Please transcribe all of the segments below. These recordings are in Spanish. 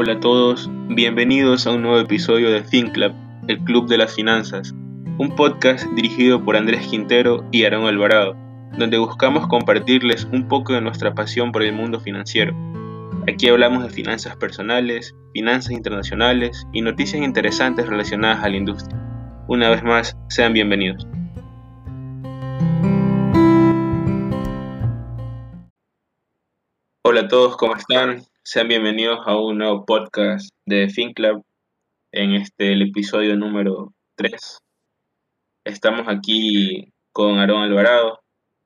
Hola a todos, bienvenidos a un nuevo episodio de FinClub, el Club de las Finanzas, un podcast dirigido por Andrés Quintero y Aaron Alvarado, donde buscamos compartirles un poco de nuestra pasión por el mundo financiero. Aquí hablamos de finanzas personales, finanzas internacionales y noticias interesantes relacionadas a la industria. Una vez más, sean bienvenidos. Hola a todos, ¿cómo están? Sean bienvenidos a un nuevo podcast de FinClub en este el episodio número 3. Estamos aquí con Aarón Alvarado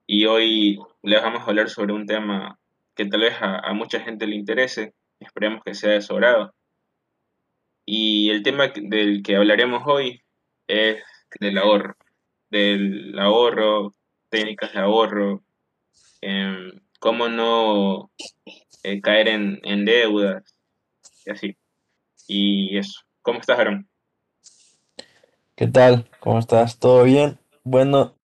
y hoy les vamos a hablar sobre un tema que tal vez a, mucha gente le interese, esperemos que sea de su agrado. Y el tema del que hablaremos hoy es del ahorro, del ahorro, técnicas de ahorro, em, cómo no eh, caer en, deudas y así. Y eso. ¿Cómo estás, Aaron? ¿Qué tal? ¿Cómo estás? ¿Todo bien? Bueno,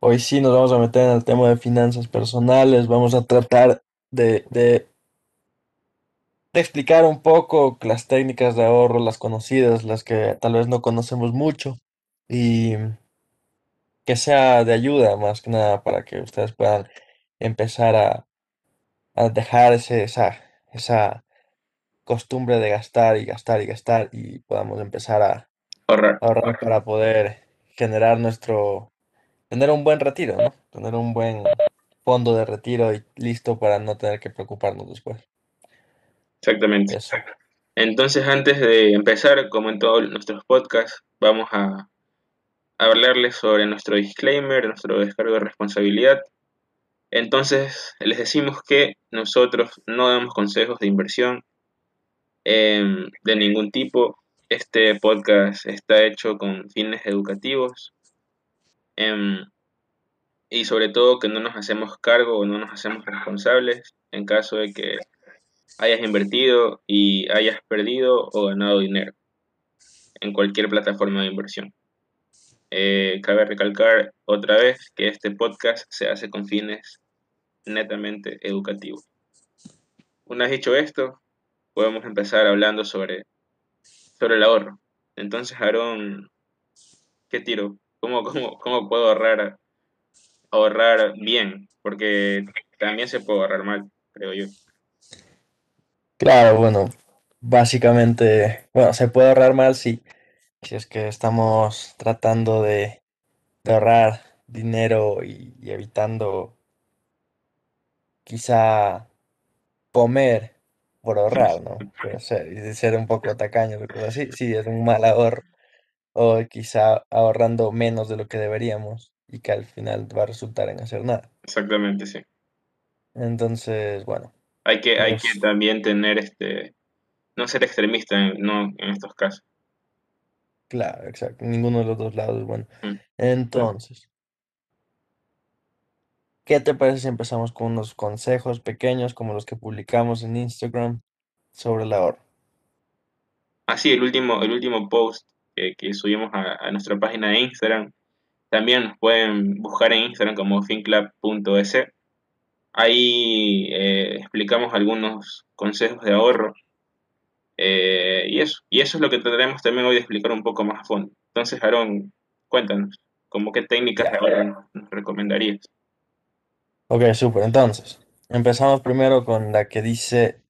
hoy sí nos vamos a meter en el tema de finanzas personales. Vamos a tratar de, de explicar un poco las técnicas de ahorro, las conocidas, las que tal vez no conocemos mucho. Y que sea de ayuda más que nada para que ustedes puedan empezar a, a dejar ese, esa, esa costumbre de gastar y gastar y gastar y podamos empezar a Ahorrar. ahorrar para poder generar nuestro, tener un buen retiro, ¿no? Tener un buen fondo de retiro y listo para no tener que preocuparnos después. Exactamente. Eso. Entonces, antes de empezar, como en todos nuestros podcasts, vamos a hablarles sobre nuestro disclaimer, nuestro descargo de responsabilidad. Entonces, les decimos que nosotros no damos consejos de inversión em, de ningún tipo. Este podcast está hecho con fines educativos em, y sobre todo que no nos hacemos cargo o no nos hacemos responsables en caso de que hayas invertido y hayas perdido o ganado dinero en cualquier plataforma de inversión. Eh, cabe recalcar otra vez que este podcast se hace con fines netamente educativos. Una vez dicho esto, podemos empezar hablando sobre, sobre el ahorro. Entonces, Aaron, ¿qué tiro? ¿Cómo, cómo, cómo puedo ahorrar, ahorrar bien? Porque también se puede ahorrar mal, creo yo. Claro, bueno, básicamente, bueno, se puede ahorrar mal si, si es que estamos tratando de, de ahorrar dinero y, y evitando quizá comer por ahorrar, ¿no? Puede ser, y ser un poco tacaño o cosas así, sí, es un mal ahorro. O quizá ahorrando menos de lo que deberíamos y que al final va a resultar en hacer nada. Exactamente, sí. Entonces, bueno, Hay que, hay que también tener este, no ser extremista en, no, en estos casos. Claro, exacto, ninguno de los dos lados es bueno. Mm. Entonces, ¿qué te parece si empezamos con unos consejos pequeños como los que publicamos en Instagram sobre el ahorro? Así, el último, el último post que, que subimos a, a nuestra página de Instagram, también nos pueden buscar en Instagram como finclub.es. Ahí eh, explicamos algunos consejos de ahorro eh, y eso. Y eso es lo que trataremos también hoy de explicar un poco más a fondo. Entonces, Aaron, cuéntanos, ¿cómo qué técnicas de ahorro nos, recomendarías? Ok, súper. Entonces, empezamos primero con la que dice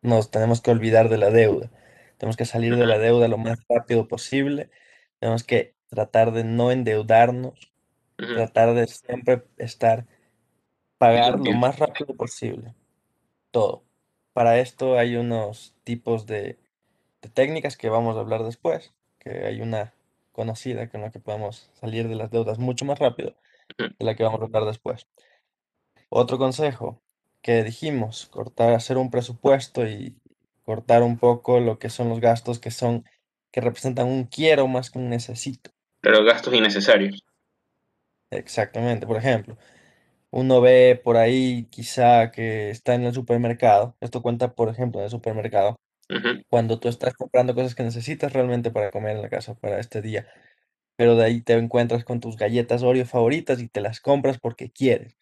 nos tenemos que olvidar de la deuda. Tenemos que salir de la deuda lo más rápido posible. Tenemos que tratar de no endeudarnos, tratar de siempre estar, pagar lo más rápido posible, todo. Para esto hay unos tipos de, de técnicas que vamos a hablar después, que hay una conocida con la que podemos salir de las deudas mucho más rápido de la que vamos a hablar después. Otro consejo que dijimos, cortar, hacer un presupuesto y cortar un poco lo que son los gastos que son, que representan un quiero más que un necesito. Pero gastos innecesarios. Exactamente. Por ejemplo, uno ve por ahí quizá que está en el supermercado. Esto cuenta, por ejemplo, en el supermercado. Cuando tú estás comprando cosas que necesitas realmente para comer en la casa para este día. Pero de ahí te encuentras con tus galletas Oreo favoritas y te las compras porque quieres,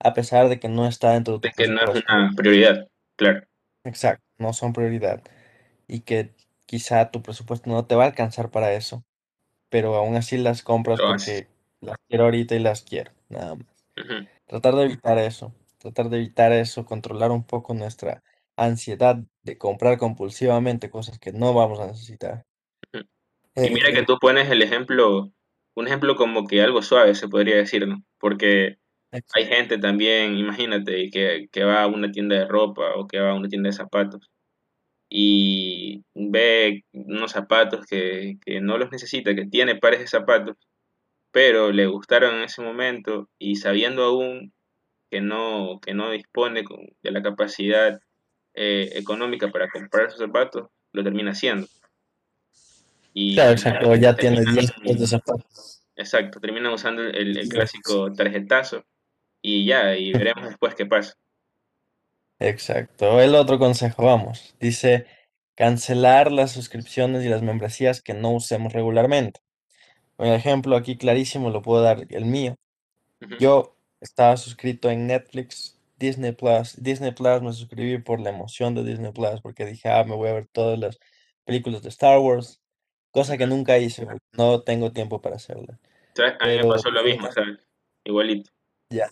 a pesar de que no está dentro de tu que no es una prioridad, claro. exacto, no son prioridad y que quizá tu presupuesto no te va a alcanzar para eso, pero aún así las compras porque las quiero ahorita y las quiero, nada más. Tratar de evitar eso, tratar de evitar eso, controlar un poco nuestra ansiedad de comprar compulsivamente cosas que no vamos a necesitar. Y mira que Eh, tú pones el ejemplo, un ejemplo como que algo suave se podría decir, ¿no? Porque hay gente también, imagínate, que, que va a una tienda de ropa o que va a una tienda de zapatos y ve unos zapatos que, que no los necesita, que tiene pares de zapatos, pero le gustaron en ese momento y sabiendo aún que no, que no dispone de la capacidad eh, económica para comprar esos zapatos, lo termina haciendo. claro, Y exacto, ya tiene terminan, 10 pares de zapatos. exacto, terminan usando el, el clásico tarjetazo y ya, y veremos después qué pasa. Exacto. El otro consejo, vamos, dice cancelar las suscripciones y las membresías que no usemos regularmente. Un ejemplo aquí clarísimo lo puedo dar el mío. Yo estaba suscrito en Netflix, Disney Plus. Disney Plus me suscribí por la emoción de Disney Plus, porque dije, ah, me voy a ver todas las películas de Star Wars, cosa que nunca hice, porque no tengo tiempo para hacerla. ¿Sabes? A mí me pasó lo mismo, ¿sabes? Igualito, ya,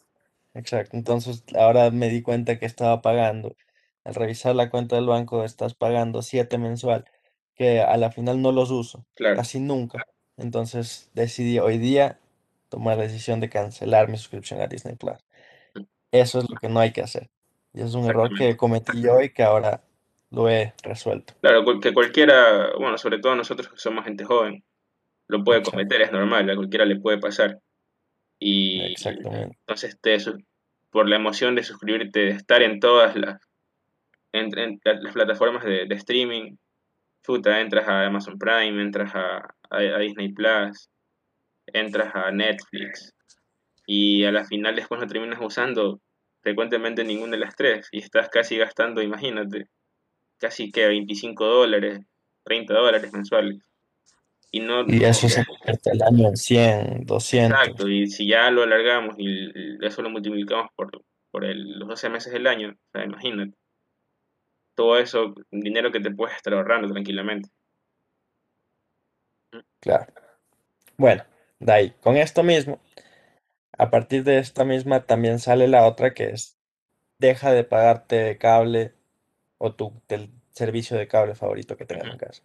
exacto. Entonces ahora me di cuenta que estaba pagando. Al revisar la cuenta del banco, estás pagando 7 mensual, que a la final no los uso, claro, casi nunca. Entonces decidí hoy día tomar la decisión de cancelar mi suscripción a Disney Plus. mm, Eso es lo que no hay que hacer. Y es un error que cometí yo y que ahora lo he resuelto. Claro, que cualquiera, bueno, sobre todo nosotros que somos gente joven, lo puede cometer, es normal, a cualquiera le puede pasar. Y exactamente. entonces te, por la emoción de suscribirte, de estar en todas las, en, en la- las plataformas de, de streaming, puta, entras a Amazon Prime, entras a, a- a Disney Plus, entras a Netflix, y a la final después no terminas usando frecuentemente ninguna de las tres, y estás casi gastando, imagínate, casi que 25 dólares, 30 dólares mensuales. Y no, Y eso se convierte al año en 100, exacto, 200. y si ya lo alargamos y eso lo multiplicamos por, por el- los 12 meses del año, o sea, imagínate, todo eso, dinero que te puedes estar ahorrando tranquilamente. Claro. Bueno, de ahí, con esto mismo, a partir de esta misma también sale la otra que es, deja de pagarte de cable o tu del servicio de cable favorito que tengas en casa,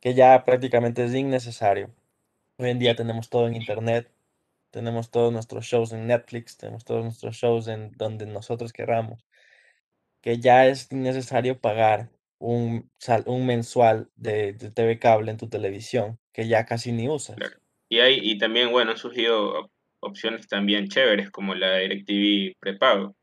que ya prácticamente es innecesario. Hoy en día tenemos todo en internet, tenemos todos nuestros shows en Netflix, tenemos todos nuestros shows en donde nosotros queramos, que ya es innecesario pagar un, sal- un mensual de, TV cable en tu televisión, que ya casi ni usas. Y hay, y también, bueno, han surgido op- opciones también chéveres como la DirecTV prepago,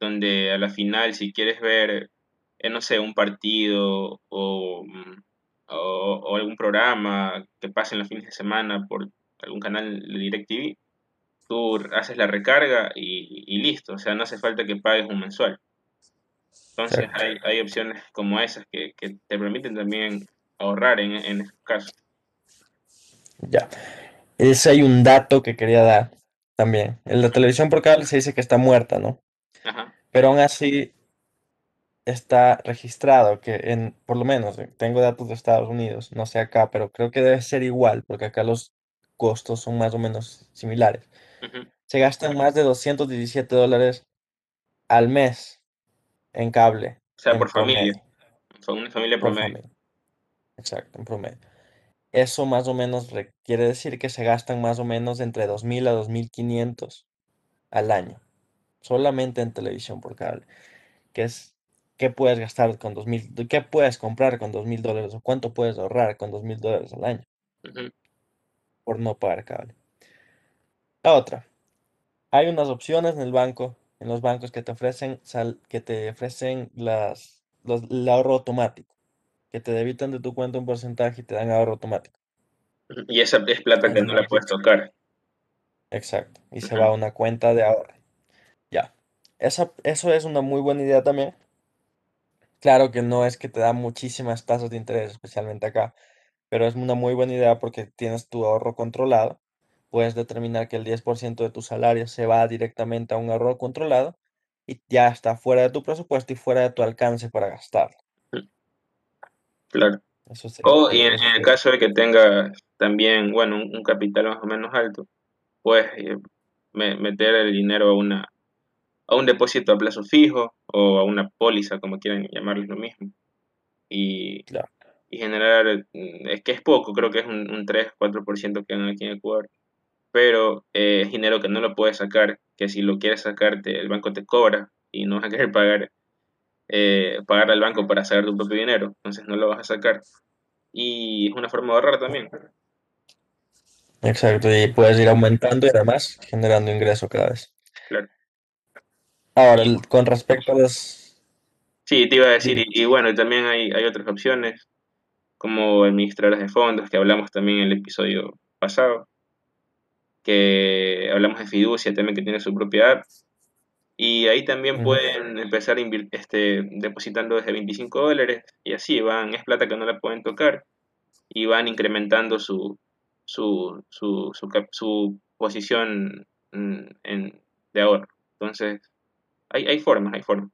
donde a la final si quieres ver, eh, no sé, un partido o, mm, o, o algún programa que pase en los fines de semana por algún canal de DirecTV, tú haces la recarga y, y listo, o sea, no hace falta que pagues un mensual. Entonces hay, hay opciones como esas que, que te permiten también ahorrar en, en esos casos. Ya. Ese hay un dato que quería dar también. En la televisión por cable se dice que está muerta, ¿no? Ajá, Pero aún así está registrado que en, por lo menos, eh, tengo datos de Estados Unidos, no sé acá, pero creo que debe ser igual, porque acá los costos son más o menos similares. Se gastan más de 217 dólares al mes en cable, O sea, por familia, son una familia por promedio. familia. Exacto, en promedio. Eso más o menos re- quiere decir que se gastan más o menos entre 2.000 a 2.500 al año, solamente en televisión por cable. que es qué puedes gastar con dos mil, qué puedes comprar con dos mil dólares o cuánto puedes ahorrar con dos mil dólares al año por no pagar cable. La otra, hay unas opciones en el banco, en los bancos que te ofrecen, sal- que te ofrecen las, los, el ahorro automático, que te debitan de tu cuenta un porcentaje y te dan ahorro automático. Y esa es plata que no la puedes tocar. Exacto. Y se va a una cuenta de ahorro. Ya. Esa, eso es una muy buena idea también. Claro que no es que te da muchísimas tasas de interés, especialmente acá, pero es una muy buena idea porque tienes tu ahorro controlado. Puedes determinar que el 10% de tu salario se va directamente a un ahorro controlado y ya está fuera de tu presupuesto y fuera de tu alcance para gastarlo. Claro. Eso O y en, el caso de que tengas también, bueno, un, un capital más o menos alto, puedes eh, me- meter el dinero a una a un depósito a plazo fijo o a una póliza, como quieran llamarlo lo mismo, y, Claro, y generar, mm, es que es poco, creo que es un, un 3-4% que dan aquí en Ecuador, pero eh, es dinero que no lo puedes sacar, que si lo quieres sacar, te- el banco te cobra y no vas a querer pagar, eh, pagar al banco para sacar tu propio dinero, entonces no lo vas a sacar. Y es una forma de ahorrar también, exacto. Y puedes ir aumentando y además generando ingreso cada vez. claro. Ahora, Y con respecto a los... sí, te iba a decir, y, y bueno, también hay, hay otras opciones, como administradores de fondos, que hablamos también en el episodio pasado, que hablamos de fiducia también que tiene su propia app y ahí también pueden empezar este, depositando desde 25 dólares y así van, es plata que no la pueden tocar y van incrementando su, su, su, su, su posición mm, en, de ahorro. Entonces, hay, hay formas, hay formas.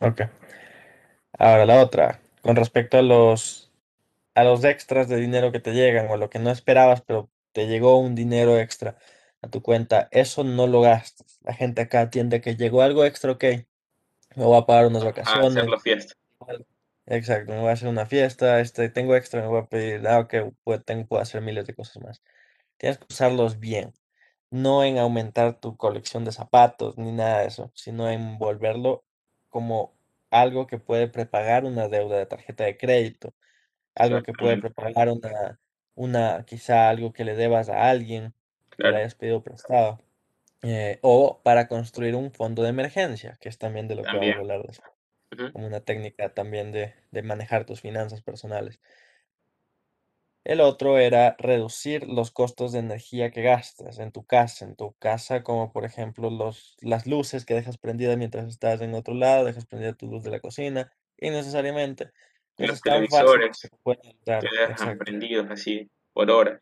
Ok. Ahora, la otra, con respecto a los, a los extras de dinero que te llegan o lo que no esperabas, pero te llegó un dinero extra a tu cuenta, eso no lo gastas. La gente acá tiende a que llegó algo extra, ok, me voy a pagar unas A vacaciones, hacerlo fiesta, Vale. Exacto, me voy a hacer una fiesta, este, tengo extra, me voy a pedir, ah, ok, puedo, tengo, puedo hacer miles de cosas más. Tienes que usarlos bien, no en aumentar tu colección de zapatos ni nada de eso, sino en volverlo como algo que puede prepagar una deuda de tarjeta de crédito, algo que puede prepagar una, una, quizá algo que le debas a alguien que le hayas pedido prestado, eh, o para construir un fondo de emergencia, que es también de lo que vamos a hablar después como una técnica también de, de manejar tus finanzas personales. El otro era reducir los costos de energía que gastas en tu casa, en tu casa, como por ejemplo los, las luces que dejas prendidas mientras estás en otro lado, dejas prendida tu luz de la cocina, innecesariamente. Los que televisores pueden que dejan Exacto, prendidos así por horas,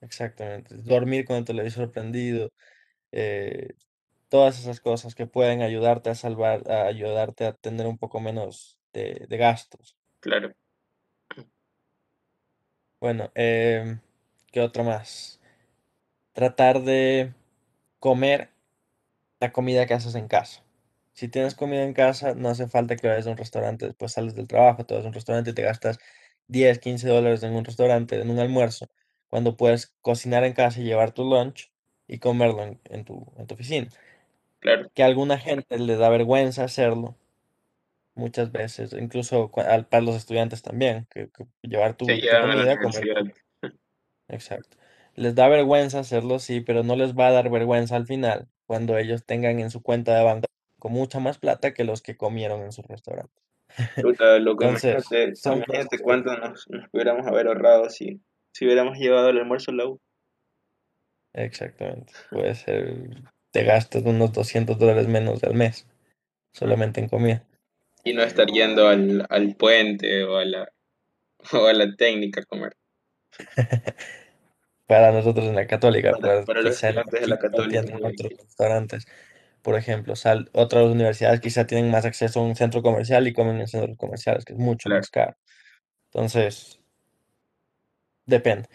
exactamente. Dormir con el televisor prendido, eh, todas esas cosas que pueden ayudarte a salvar, a ayudarte a tener un poco menos de, de gastos. claro, Bueno, em, ¿qué otro más? Tratar de comer la comida que haces en casa. Si tienes comida en casa, no hace falta que vayas a un restaurante, después sales del trabajo, te vas a un restaurante y te gastas 10, 15 dólares en un restaurante, en un almuerzo, cuando puedes cocinar en casa y llevar tu lunch y comerlo en, en tu, en tu oficina. claro. Que a alguna gente le da vergüenza hacerlo muchas veces, incluso cua- al- para los estudiantes también, que, que llevar Se tu, tu llevan a la comida, comer universidad, Exacto. Les da vergüenza hacerlo, sí, pero no les va a dar vergüenza al final cuando ellos tengan en su cuenta de banco con mucha más plata que los que comieron en su restaurante. Puta, loco, Entonces, imagínate, son imagínate cuánto nos, nos pudiéramos haber ahorrado si, si hubiéramos llevado el almuerzo a la U. exactamente, puede ser, te gastas unos 200 dólares menos al mes solamente en comida. Y no estar yendo al, al puente o a la, o a la técnica a comer. Para nosotros en la Católica, Para, pues para los quizá en estudiantes de la Católica. tienen otros restaurantes, por ejemplo, sal, otras universidades quizá tienen más acceso a un centro comercial y comen en centros comerciales, que es mucho Claro, más caro. Entonces, depende.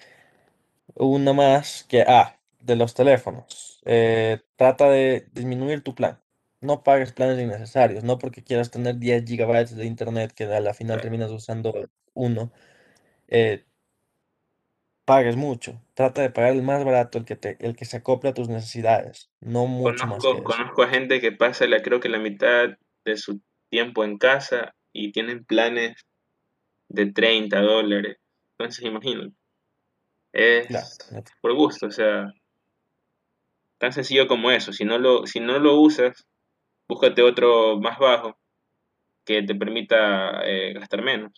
Una más que, ah, de los teléfonos. Eh, trata de disminuir tu plan. No pagues planes innecesarios, no porque quieras tener 10 gigabytes de internet que a la final terminas usando uno, eh, pagues mucho. Trata de pagar el más barato, el que te, el que se acople a tus necesidades, no mucho más Conozco, eso. conozco a gente que pasa la, creo que la mitad de su tiempo en casa y tienen planes de 30 dólares. Entonces, imagínate, es por gusto, o sea, tan sencillo como eso. Si no lo, si no lo usas, búscate otro más bajo que te permita eh, gastar menos.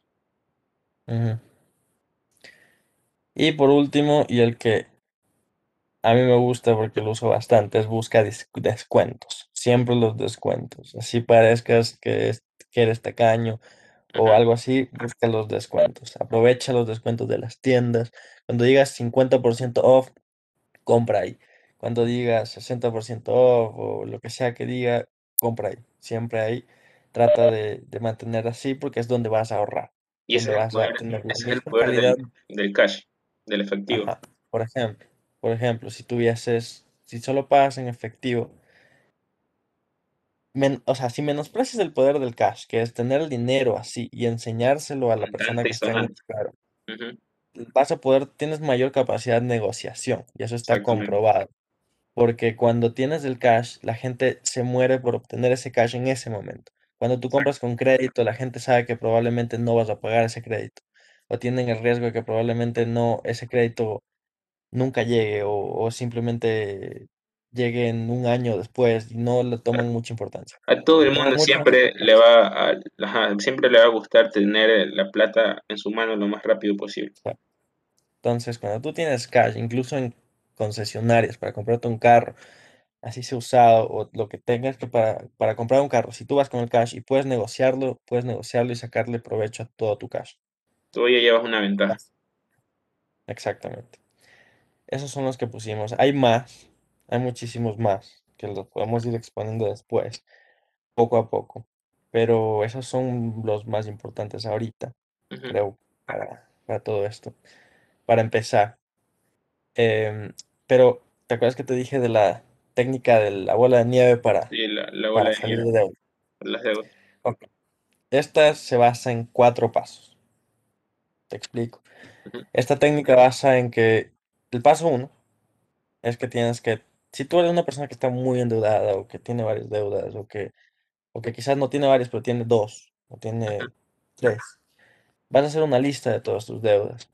Y por último, y el que A mí me gusta porque lo uso bastante, es busca descuentos, siempre los descuentos, así parezcas que, es- que eres tacaño o algo así, busca los descuentos, aprovecha los descuentos de las tiendas, cuando digas 50% off, compra ahí, cuando digas 60% off o lo que sea que diga, compra ahí. Siempre ahí. Trata de, de mantener así porque es donde vas a ahorrar, Y ese es el poder, del, del cash, del efectivo. Ajá. Por ejemplo, por ejemplo, si tuvieses, si solo pagas en efectivo, men- o sea, si menosprecias el poder del cash, que es tener el dinero así y enseñárselo a la persona que y está en un sonante. Ujú, vas a poder, tienes mayor capacidad de negociación y eso está Exactamente. comprobado. Porque cuando tienes el cash, la gente se muere por obtener ese cash en ese momento. Cuando tú Exacto. compras con crédito, la gente sabe que probablemente no vas a pagar ese crédito. O tienen el riesgo de que probablemente no, ese crédito nunca llegue o, o simplemente llegue en un año después y no le toman mucha importancia. A todo el mundo siempre le va a, ajá, siempre le va a gustar tener la plata en su mano lo más rápido posible. Entonces, cuando tú tienes cash, incluso en concesionarias para comprarte un carro, así sea usado o lo que tengas que para, para comprar un carro, si tú vas con el cash y puedes negociarlo, puedes negociarlo y sacarle provecho a todo tu cash. Tú ya llevas una ventaja. Exactamente. Esos son los que pusimos. Hay más, hay muchísimos más que los podemos ir exponiendo después, poco a poco. Pero esos son los más importantes ahorita, creo, para, para todo esto. Para empezar. Em, pero, ¿te acuerdas que te dije de la técnica de la bola de nieve para, Sí, la, la bola para de salir nieve, de deuda? las deudas. Esta se basa en cuatro pasos. Te explico. Esta técnica basa en que el paso uno es que tienes que, si tú eres una persona que está muy endeudada o que tiene varias deudas o que, o que quizás no tiene varias pero tiene dos o tiene tres, vas a hacer una lista de todas tus deudas,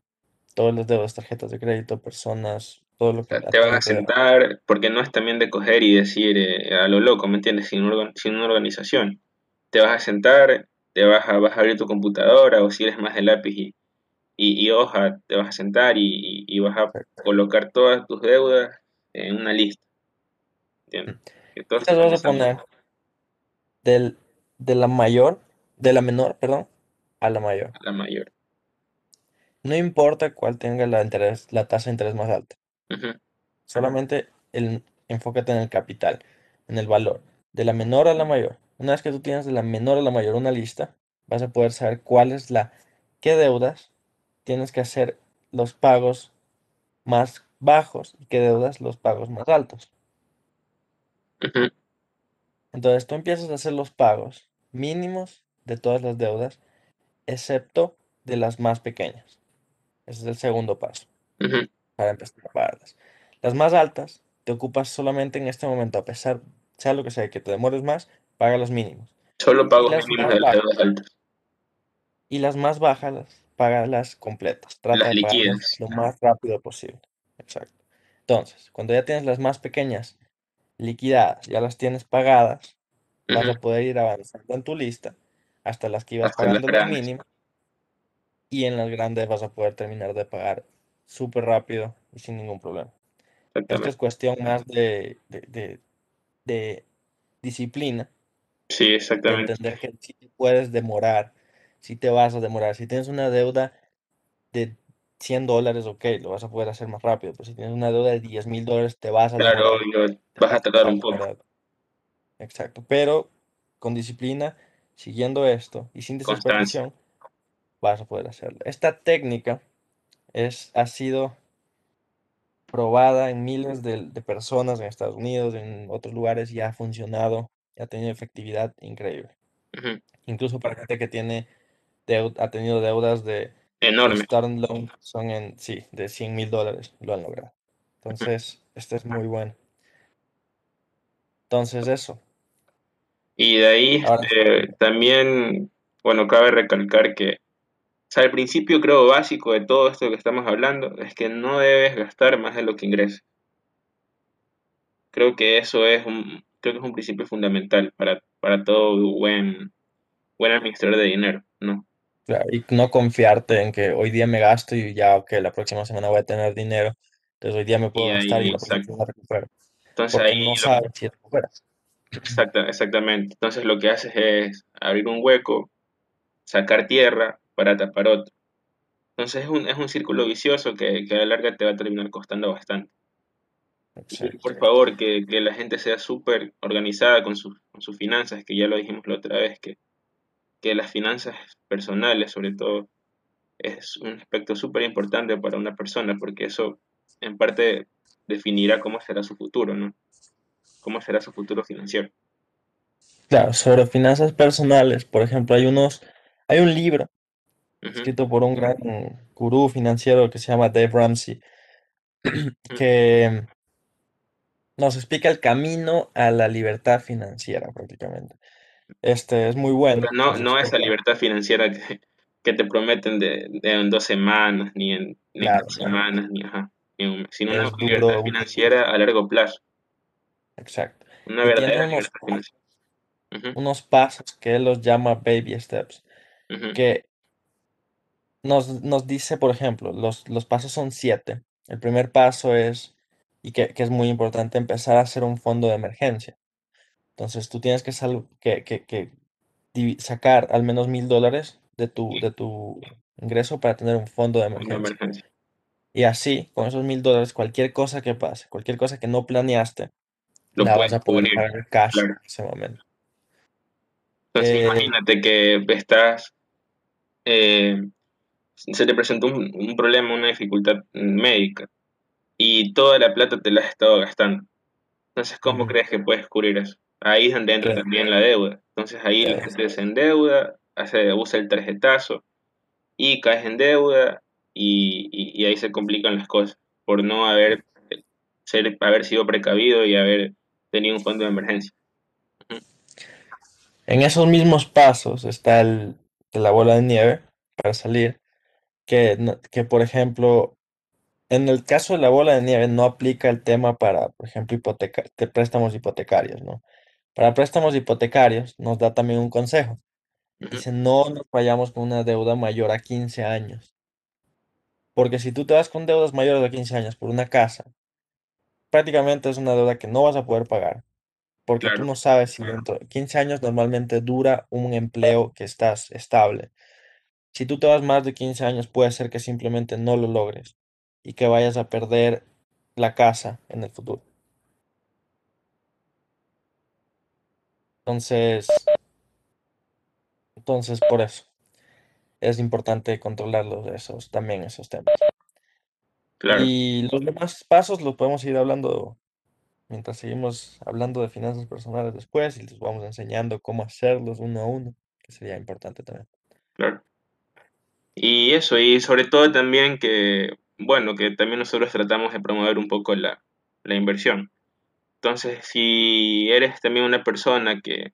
todas las deudas, tarjetas de crédito, personas, todo lo O sea, que te no a sentar, porque no es también de coger y decir eh, a lo loco, ¿me entiendes? Sin, organ- sin una organización. Te vas a sentar, te vas a, vas a abrir tu computadora o si eres más de lápiz y, y, y hoja, te vas a sentar y, y- vas a colocar todas tus deudas en una lista, todos Estas vas a poner del, de la mayor, de la menor, perdón, a la mayor. la mayor. No importa cuál tenga la interés, la tasa de interés más alta. Ujú, Solamente el, enfócate en el capital, en el valor, de la menor a la mayor. Una vez que tú tienes de la menor a la mayor una lista, vas a poder saber cuál es la, qué deudas tienes que hacer los pagos más bajos y qué deudas los pagos más altos. Entonces tú empiezas a hacer los pagos mínimos de todas las deudas, excepto de las más pequeñas. Ese es el segundo paso para empezar a pagarlas. Las más altas te ocupas solamente en este momento, a pesar, sea lo que sea, que te demores más, paga los mínimos. Solo Y pagos las mínimos de las deudas altas. y las más bajas, las- págalas completas. Trata Las de pagarlas lo más rápido posible. Exacto. Entonces, cuando ya tienes las más pequeñas liquidadas, ya las tienes pagadas, vas a poder ir avanzando en tu lista hasta las que ibas Hasta pagando grandes. mínimos y en las grandes vas a poder terminar de pagar súper rápido y sin ningún problema. Esto es cuestión más de, de, de- de disciplina, Sí, exactamente. entender que si te puedes demorar, si te vas a demorar. Si tienes una deuda de 100 dólares, ok, lo vas a poder hacer más rápido, pero si tienes una deuda de 10 mil dólares, te vas a Claro, demorar, vas a tardar un poco. demorar. Exacto, pero con disciplina, siguiendo esto y sin desesperación, vas a poder hacerlo. Esta técnica es, ha sido probada en miles de, de personas en Estados Unidos, en otros lugares, y ha funcionado, y ha tenido efectividad increíble. Incluso para gente que tiene ha tenido deudas de, Enorme. loan, son en, sí, de 100 mil dólares, lo han logrado. Entonces, este es muy bueno. Entonces, eso. Y de ahí Ahora, este, también, bueno, cabe recalcar que, o sea, el principio creo básico de todo esto que estamos hablando es que no debes gastar más de lo que ingresas. Creo que eso es un, creo que es un principio fundamental para, para todo buen, buen administrador de dinero, ¿no? Claro, y no confiarte en que hoy día me gasto y ya, ok, la próxima semana voy a tener dinero. Entonces, hoy día me Y puedo gastar y ahí, la próxima semana recupero. Entonces Porque ahí, no sabes si recuperas. exacta, exactamente. Entonces lo que haces es abrir un hueco, sacar tierra para tapar otro. Entonces es un, es un círculo vicioso que, que a la larga te va a terminar costando bastante. Y por favor, que, que la gente sea súper organizada con sus, con sus finanzas, que ya lo dijimos la otra vez, que, que las finanzas personales, sobre todo, es un aspecto súper importante para una persona, porque eso en parte definirá cómo será su futuro, ¿no? Cómo será su futuro financiero. Claro, sobre finanzas personales, por ejemplo, hay unos, hay un libro escrito por un gran gurú financiero que se llama Dave Ramsey, que nos explica el camino a la libertad financiera prácticamente. Este es muy Pero bueno, no, no esa libertad financiera que, que te prometen de, de en dos semanas, ni en, ni en claro, tres claro, semanas, ni ajá, ni un mes, sino una es libertad duro, uno- financiera a largo plazo, exacto. una verdadera unos, libertad financiera. Unos pasos que él los llama baby steps, ujú, que nos, nos dice, por ejemplo, los, los pasos son siete. El primer paso es, y que, que es muy importante, empezar a hacer un fondo de emergencia. Entonces tú tienes que, sal- que, que, que divi- sacar al menos mil dólares de tu, y de tu ingreso para tener un fondo de emergencia. emergencia. Y así, con esos mil dólares, cualquier cosa que pase, cualquier cosa que no planeaste, Lo la vas puedes a poder cubrir, pagar cash claro. en ese momento. Entonces Eh, imagínate que estás, eh, se te presentó un, un problema, una dificultad médica, y toda la plata te la has estado gastando. Entonces, ¿cómo crees que puedes cubrir eso? Ahí es donde entra también la deuda. Entonces ahí la eh, gente se endeuda, hace, usa el tarjetazo y caes en deuda y, y- y ahí se complican las cosas por no haber, ser, haber sido precavido y haber tenido un fondo de emergencia. En esos mismos pasos está el de la bola de nieve para salir, que, que por ejemplo, en el caso de la bola de nieve no aplica el tema para, por ejemplo, hipoteca, de préstamos hipotecarios, ¿no? Para préstamos hipotecarios nos da también un consejo. Dice, no nos vayamos con una deuda mayor a 15 años. Porque si tú te vas con deudas mayores a 15 años por una casa, prácticamente es una deuda que no vas a poder pagar. Porque tú no sabes si dentro de 15 años normalmente dura un empleo que estás estable. Si tú te vas más de 15 años, puede ser que simplemente no lo logres y que vayas a perder la casa en el futuro. Entonces, entonces por eso es importante controlar los- esos, también esos temas. claro, Y los demás pasos los podemos ir hablando mientras seguimos hablando de finanzas personales después y les vamos enseñando cómo hacerlos uno a uno, que sería importante también. claro. Y eso, y sobre todo también que, bueno, que también nosotros tratamos de promover un poco la, la inversión. Entonces, si eres también una persona que,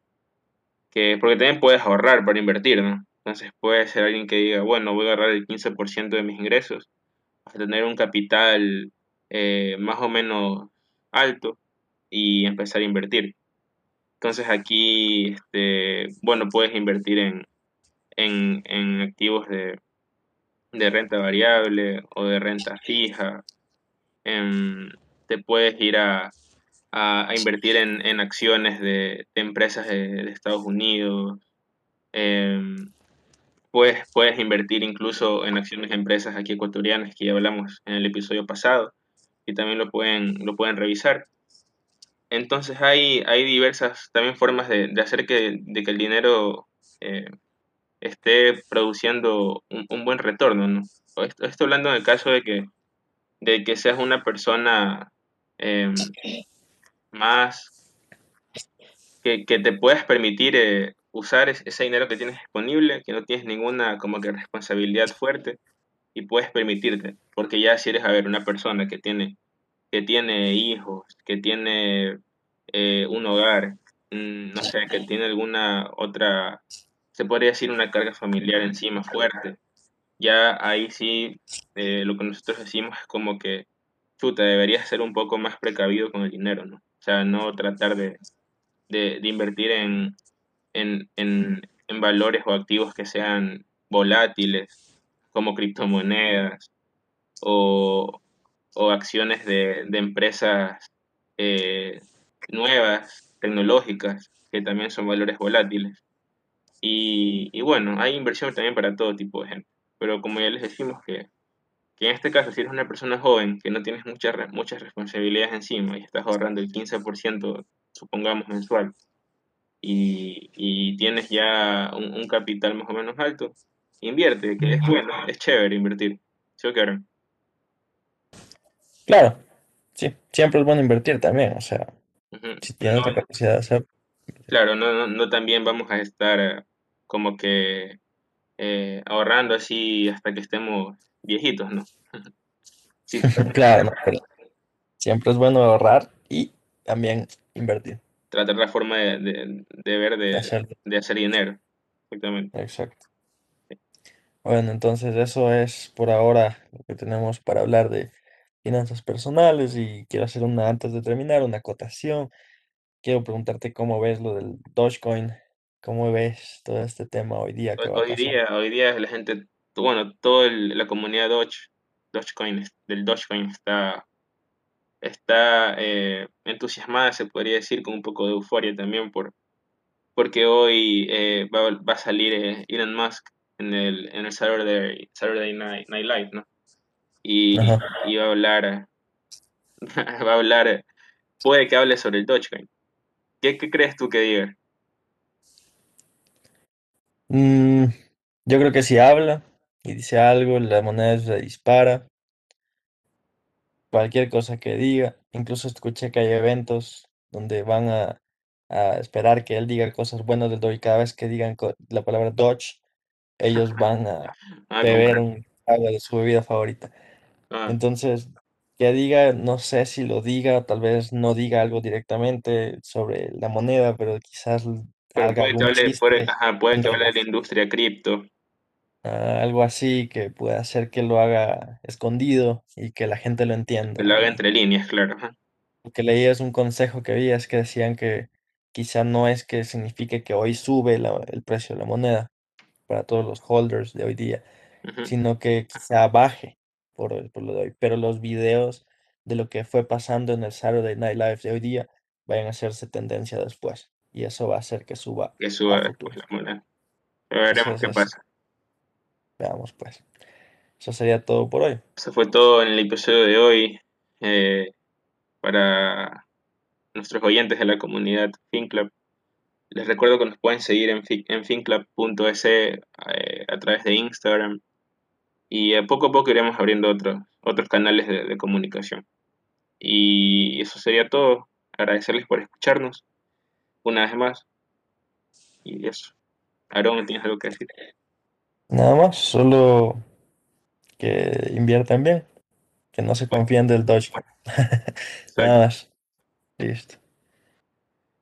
que, porque también puedes ahorrar para invertir, ¿no? Entonces puede ser alguien que diga, bueno, voy a agarrar el 15% de mis ingresos, vas a tener un capital eh, más o menos alto y empezar a invertir. Entonces aquí, este, bueno, puedes invertir en, en, en activos de, de renta variable o de renta fija. em, te puedes ir a, a, a invertir en, en acciones de, de empresas de, de Estados Unidos. em, puedes, puedes invertir incluso en acciones de empresas aquí ecuatorianas que ya hablamos en el episodio pasado y también lo pueden, lo pueden revisar. Entonces hay, hay diversas también formas de, de hacer que, de que el dinero eh, esté produciendo un, un buen retorno, ¿no? Esto, esto hablando en el caso de que, de que seas una persona eh, más que, que te puedas permitir eh, usar es- ese dinero que tienes disponible, que no tienes ninguna como que responsabilidad fuerte y puedes permitirte, porque ya si eres, a ver, una persona que tiene, que tiene hijos, que tiene eh, un hogar, mm, no sé, que tiene alguna otra, se podría decir una carga familiar encima fuerte, ya ahí sí eh, lo que nosotros decimos es como que, chuta, deberías ser un poco más precavido con el dinero, ¿no? Sea, no tratar de, de, de invertir en, en, en, en valores o activos que sean volátiles, como criptomonedas o, o acciones de, de empresas eh, nuevas, tecnológicas, que también son valores volátiles. Y, y bueno, hay inversión también para todo tipo de gente. Pero como ya les decimos que que en este caso, si eres una persona joven, que no tienes muchas, muchas responsabilidades encima y estás ahorrando el 15%, supongamos, mensual, y, y tienes ya un, un capital más o menos alto, invierte, que es bueno, es chévere invertir. ¿Sí o qué, Aaron? Claro, sí, siempre es bueno invertir también, o sea, si tienes la No, capacidad de hacer. claro, no, no, no también vamos a estar eh, como que eh, ahorrando así hasta que estemos viejitos, ¿no? Sí, Claro, pero siempre es bueno ahorrar y también invertir, tratar la forma de, de- de ver de, hacer dinero. Exactamente. Exacto. Bueno, entonces eso es por ahora lo que tenemos para hablar de finanzas personales y quiero hacer una, antes de terminar, una acotación. Quiero preguntarte cómo ves lo del Dogecoin, cómo ves todo este tema hoy día Hoy, que va a hoy pasar. día, hoy día la gente, bueno, toda el- la comunidad Doge, Dogecoin, del Dogecoin está, está eh, entusiasmada, se podría decir, con un poco de euforia también, por, porque hoy eh, va, va a salir eh, Elon Musk en el, en el Saturday, Saturday Night, Night Live, ¿no? Y, va a hablar, va a hablar, puede que hable sobre el Dogecoin. ¿Qué, qué crees tú que diga? Mm, yo creo que si habla y dice algo, la moneda se dispara. Cualquier cosa que diga, incluso escuché que hay eventos donde van a, a esperar que él diga cosas buenas del Doge. Cada vez que digan co- la palabra Dodge, ellos van a Ah, beber comprar. un agua de su bebida favorita. Ah, Entonces, que diga, no sé si lo diga, tal vez no diga algo directamente sobre la moneda, pero quizás l- pero haga puede que algún hable, puede, chiste ajá, puede en que hable de la relación industria cripto, a algo así que pueda hacer que lo haga escondido y que la gente lo que entienda. lo haga entre líneas, claro. ajá. lo que leí es un consejo que vi, es que decían que quizá no es que signifique que hoy sube la- el precio de la moneda para todos los holders de hoy día, Ujú. sino que quizá baje por, el- por lo de hoy. Pero los videos de lo que fue pasando en el Saturday Night Live de hoy día vayan a hacerse tendencia después. Y eso va a hacer que suba Que a suba después futuro. la moneda. Pero veremos Entonces, qué es- pasa. Veamos pues. Eso sería todo por hoy. Eso fue todo en el episodio de hoy. eh, para nuestros oyentes de la comunidad FinClub. Les recuerdo que nos pueden seguir en, en finclub.es eh, a través de Instagram y eh, poco a poco iremos abriendo otros, otros canales de, de comunicación. Y eso sería todo. Agradecerles por escucharnos una vez más. Y eso. Aaron, ¿tienes algo que decir? Nada más, solo que inviertan bien, que no se confíen del Dogecoin. Nada más. Listo.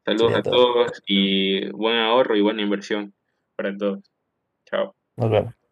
Saludos a todo. todos y buen ahorro y buena inversión para todos. Chao. Nos vemos.